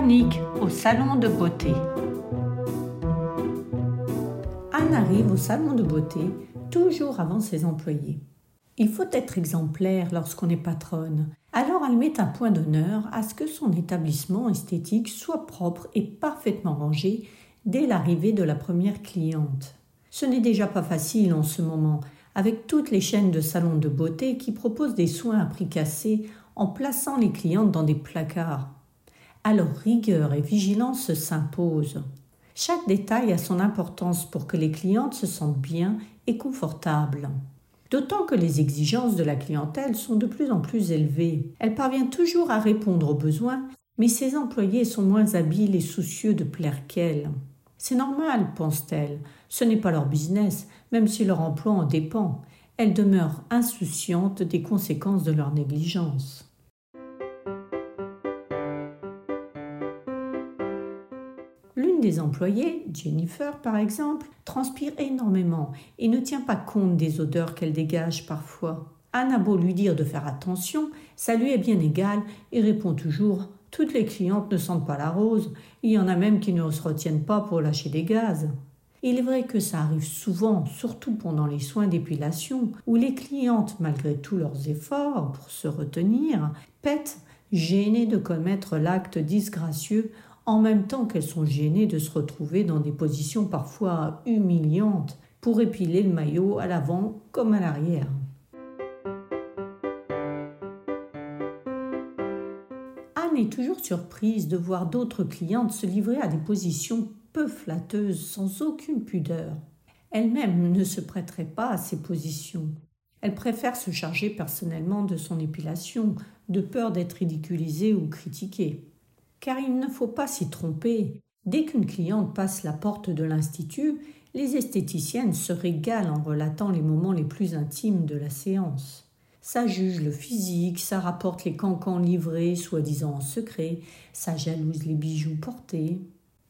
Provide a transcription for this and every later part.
Panique au salon de beauté. Anne arrive au salon de beauté toujours avant ses employés. Il faut être exemplaire lorsqu'on est patronne. Alors elle met un point d'honneur à ce que son établissement esthétique soit propre et parfaitement rangé dès l'arrivée de la première cliente. Ce n'est déjà pas facile en ce moment, avec toutes les chaînes de salons de beauté qui proposent des soins à prix cassés en plaçant les clientes dans des placards. Alors rigueur et vigilance s'imposent. Chaque détail a son importance pour que les clientes se sentent bien et confortables. D'autant que les exigences de la clientèle sont de plus en plus élevées. Elle parvient toujours à répondre aux besoins, mais ses employés sont moins habiles et soucieux de plaire qu'elle. C'est normal, pense-t-elle. Ce n'est pas leur business, même si leur emploi en dépend. Elle demeure insouciante des conséquences de leur négligence. Des employées, Jennifer par exemple, transpire énormément et ne tient pas compte des odeurs qu'elle dégage parfois. Anne beau lui dire de faire attention, ça lui est bien égal et répond toujours toutes les clientes ne sentent pas la rose, il y en a même qui ne se retiennent pas pour lâcher des gaz. Il est vrai que ça arrive souvent, surtout pendant les soins d'épilation, où les clientes, malgré tous leurs efforts pour se retenir, pètent, gênées de commettre l'acte disgracieux, en même temps qu'elles sont gênées de se retrouver dans des positions parfois humiliantes pour épiler le maillot à l'avant comme à l'arrière. est toujours surprise de voir d'autres clientes se livrer à des positions peu flatteuses sans aucune pudeur. Elle-même ne se prêterait pas à ces positions. Elle préfère se charger personnellement de son épilation, de peur d'être ridiculisée ou critiquée. Car il ne faut pas s'y tromper. Dès qu'une cliente passe la porte de l'Institut, les esthéticiennes se régalent en relatant les moments les plus intimes de la séance. Ça juge le physique, ça rapporte les cancans livrés, soi-disant en secret, ça jalouse les bijoux portés.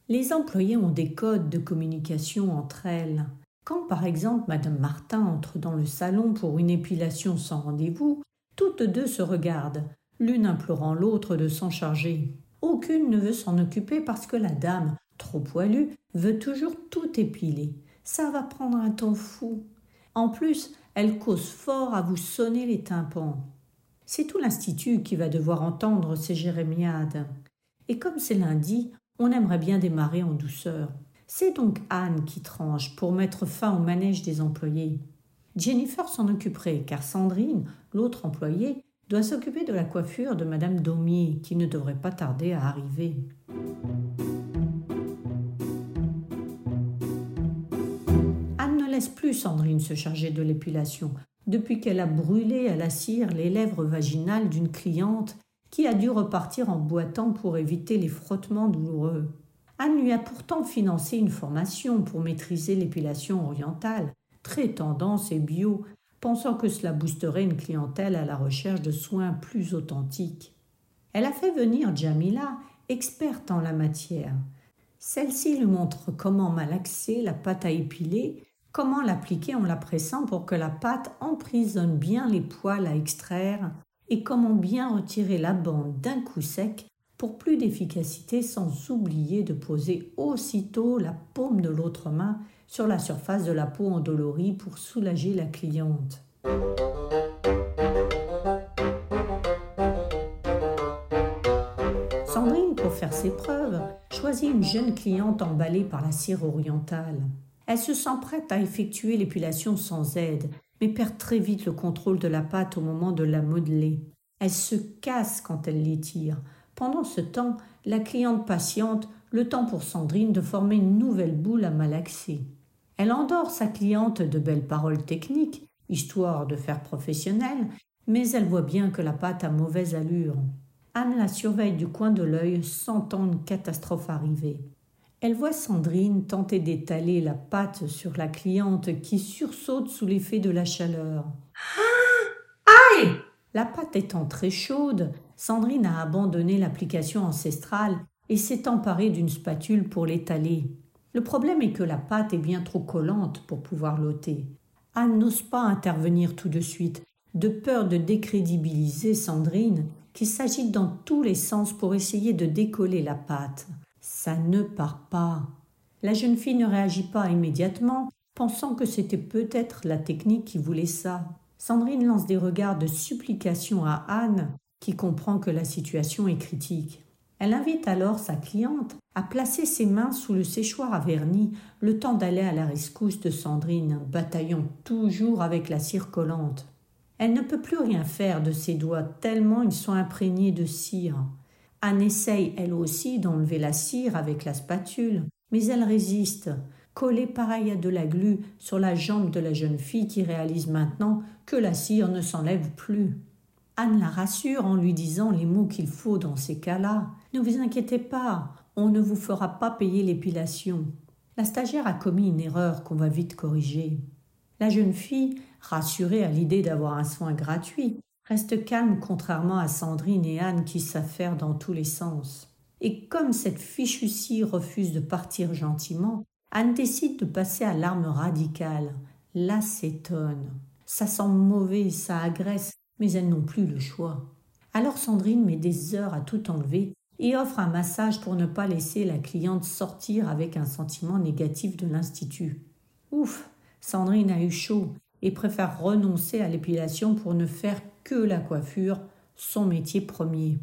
Les employés ont des codes de communication entre elles. Quand par exemple Madame Martin entre dans le salon pour une épilation sans rendez-vous, toutes deux se regardent, l'une implorant l'autre de s'en charger. Aucune ne veut s'en occuper parce que la dame, trop poilue, veut toujours tout épiler. Ça va prendre un temps fou. En plus, elle cause fort à vous sonner les tympans. C'est tout l'Institut qui va devoir entendre ces jérémiades. Et comme c'est lundi, on aimerait bien démarrer en douceur. C'est donc Anne qui tranche pour mettre fin au manège des employés. Jennifer s'en occuperait, car Sandrine, l'autre employée, doit s'occuper de la coiffure de Madame Daumier, qui ne devrait pas tarder à arriver. plus Sandrine se charger de l'épilation, depuis qu'elle a brûlé à la cire les lèvres vaginales d'une cliente qui a dû repartir en boitant pour éviter les frottements douloureux. Anne lui a pourtant financé une formation pour maîtriser l'épilation orientale, très tendance et bio, pensant que cela boosterait une clientèle à la recherche de soins plus authentiques. Elle a fait venir Jamila, experte en la matière. Celle-ci lui montre comment malaxer la pâte à épiler Comment l'appliquer en la pressant pour que la pâte emprisonne bien les poils à extraire et comment bien retirer la bande d'un coup sec pour plus d'efficacité sans oublier de poser aussitôt la paume de l'autre main sur la surface de la peau endolorie pour soulager la cliente. Sandrine, pour faire ses preuves, choisit une jeune cliente emballée par la cire orientale. Elle se sent prête à effectuer l'épilation sans aide, mais perd très vite le contrôle de la pâte au moment de la modeler. Elle se casse quand elle l'étire. Pendant ce temps, la cliente patiente, le temps pour Sandrine de former une nouvelle boule à malaxer. Elle endort sa cliente de belles paroles techniques, histoire de faire professionnel, mais elle voit bien que la pâte a mauvaise allure. Anne la surveille du coin de l'œil, sentant une catastrophe arriver. Elle voit Sandrine tenter d'étaler la pâte sur la cliente qui sursaute sous l'effet de la chaleur. Ah Aïe La pâte étant très chaude, Sandrine a abandonné l'application ancestrale et s'est emparée d'une spatule pour l'étaler. Le problème est que la pâte est bien trop collante pour pouvoir l'ôter. Anne n'ose pas intervenir tout de suite, de peur de décrédibiliser Sandrine qui s'agite dans tous les sens pour essayer de décoller la pâte. Ça ne part pas. La jeune fille ne réagit pas immédiatement, pensant que c'était peut-être la technique qui voulait ça. Sandrine lance des regards de supplication à Anne, qui comprend que la situation est critique. Elle invite alors sa cliente à placer ses mains sous le séchoir à vernis le temps d'aller à la rescousse de Sandrine, bataillant toujours avec la cire collante. Elle ne peut plus rien faire de ses doigts tellement ils sont imprégnés de cire. Anne essaye elle aussi d'enlever la cire avec la spatule, mais elle résiste, collée pareille à de la glu sur la jambe de la jeune fille qui réalise maintenant que la cire ne s'enlève plus. Anne la rassure en lui disant les mots qu'il faut dans ces cas-là. Ne vous inquiétez pas, on ne vous fera pas payer l'épilation. La stagiaire a commis une erreur qu'on va vite corriger. La jeune fille, rassurée à l'idée d'avoir un soin gratuit, reste calme contrairement à Sandrine et Anne qui s'affairent dans tous les sens. Et comme cette fichue cire refuse de partir gentiment, Anne décide de passer à l'arme radicale, l'acétone. Ça sent mauvais, ça agresse, mais elles n'ont plus le choix. Alors Sandrine met des heures à tout enlever et offre un massage pour ne pas laisser la cliente sortir avec un sentiment négatif de l'institut. Ouf, Sandrine a eu chaud et préfère renoncer à l'épilation pour ne faire que la coiffure, son métier premier.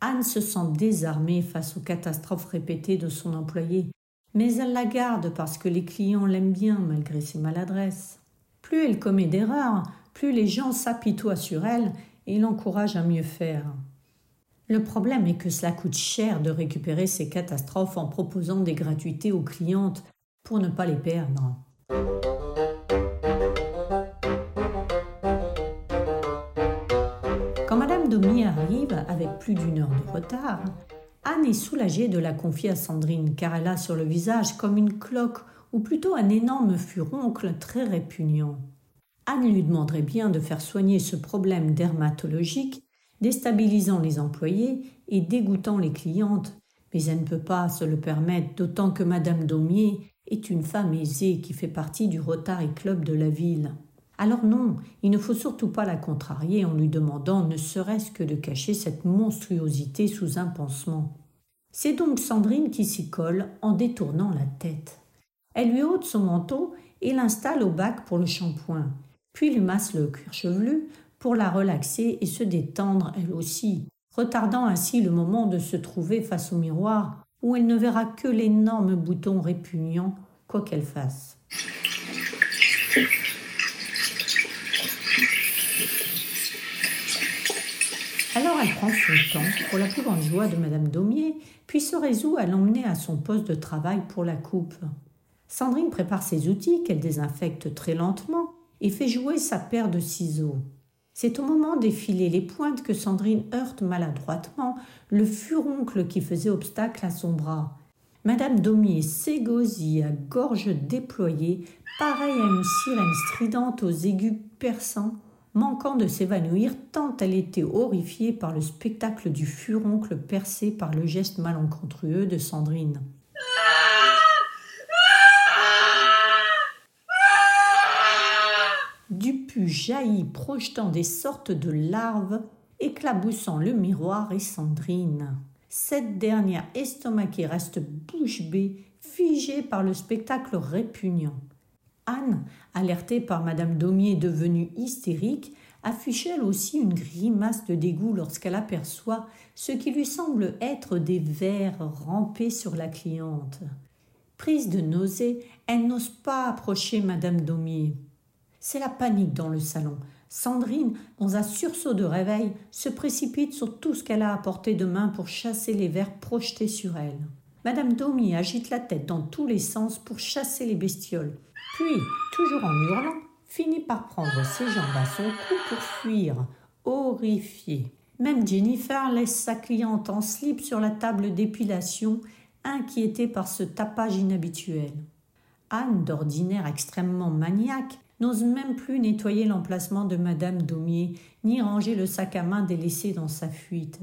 Anne se sent désarmée face aux catastrophes répétées de son employé, mais elle la garde parce que les clients l'aiment bien malgré ses maladresses. Plus elle commet d'erreurs, plus les gens s'apitoient sur elle et l'encouragent à mieux faire. Le problème est que cela coûte cher de récupérer ces catastrophes en proposant des gratuités aux clientes pour ne pas les perdre. Quand Madame Domier arrive avec plus d'une heure de retard, Anne est soulagée de la confier à Sandrine car elle a sur le visage comme une cloque ou plutôt un énorme furoncle très répugnant. Anne lui demanderait bien de faire soigner ce problème dermatologique, déstabilisant les employés et dégoûtant les clientes, mais elle ne peut pas se le permettre, d'autant que Madame Daumier est une femme aisée qui fait partie du Rotary Club de la ville. Alors non, il ne faut surtout pas la contrarier en lui demandant ne serait-ce que de cacher cette monstruosité sous un pansement. C'est donc Sandrine qui s'y colle en détournant la tête. Elle lui ôte son manteau et l'installe au bac pour le shampoing puis lui masse le cuir chevelu pour la relaxer et se détendre elle aussi, retardant ainsi le moment de se trouver face au miroir où elle ne verra que l'énorme bouton répugnant, quoi qu'elle fasse. Alors elle prend son temps pour la plus grande joie de Madame Daumier, puis se résout à l'emmener à son poste de travail pour la coupe. Sandrine prépare ses outils qu'elle désinfecte très lentement et fait jouer sa paire de ciseaux. C'est au moment d'effiler les pointes que Sandrine heurte maladroitement le furoncle qui faisait obstacle à son bras. Madame Daumier s'égosille à gorge déployée, pareille à une sirène stridente aux aigus perçants, manquant de s'évanouir tant elle était horrifiée par le spectacle du furoncle percé par le geste malencontreux de Sandrine. Jaillit projetant des sortes de larves, éclaboussant le miroir et Sandrine. Cette dernière estomaquée reste bouche bée, figée par le spectacle répugnant. Anne, alertée par Madame Daumier devenue hystérique, affiche elle aussi une grimace de dégoût lorsqu'elle aperçoit ce qui lui semble être des vers rampés sur la cliente. Prise de nausée, elle n'ose pas approcher Madame Daumier. C'est la panique dans le salon. Sandrine, dans un sursaut de réveil, se précipite sur tout ce qu'elle a apporté de main pour chasser les vers projetés sur elle. Madame Domi agite la tête dans tous les sens pour chasser les bestioles. Puis, toujours en hurlant, finit par prendre ses jambes à son cou pour fuir, horrifiée. Même Jennifer laisse sa cliente en slip sur la table d'épilation, inquiétée par ce tapage inhabituel. Anne, d'ordinaire extrêmement maniaque, n'ose même plus nettoyer l'emplacement de Madame Daumier, ni ranger le sac à main délaissé dans sa fuite.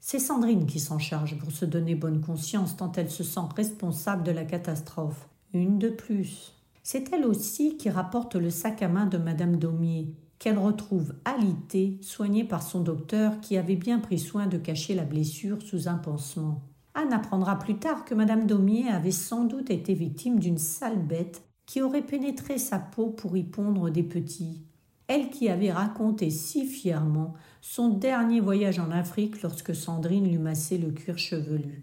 C'est Sandrine qui s'en charge pour se donner bonne conscience tant elle se sent responsable de la catastrophe. Une de plus. C'est elle aussi qui rapporte le sac à main de Madame Daumier. qu'elle retrouve alitée, soignée par son docteur qui avait bien pris soin de cacher la blessure sous un pansement. Anne apprendra plus tard que Madame Daumier avait sans doute été victime d'une sale bête qui aurait pénétré sa peau pour y pondre des petits. Elle qui avait raconté si fièrement son dernier voyage en Afrique lorsque Sandrine lui massait le cuir chevelu.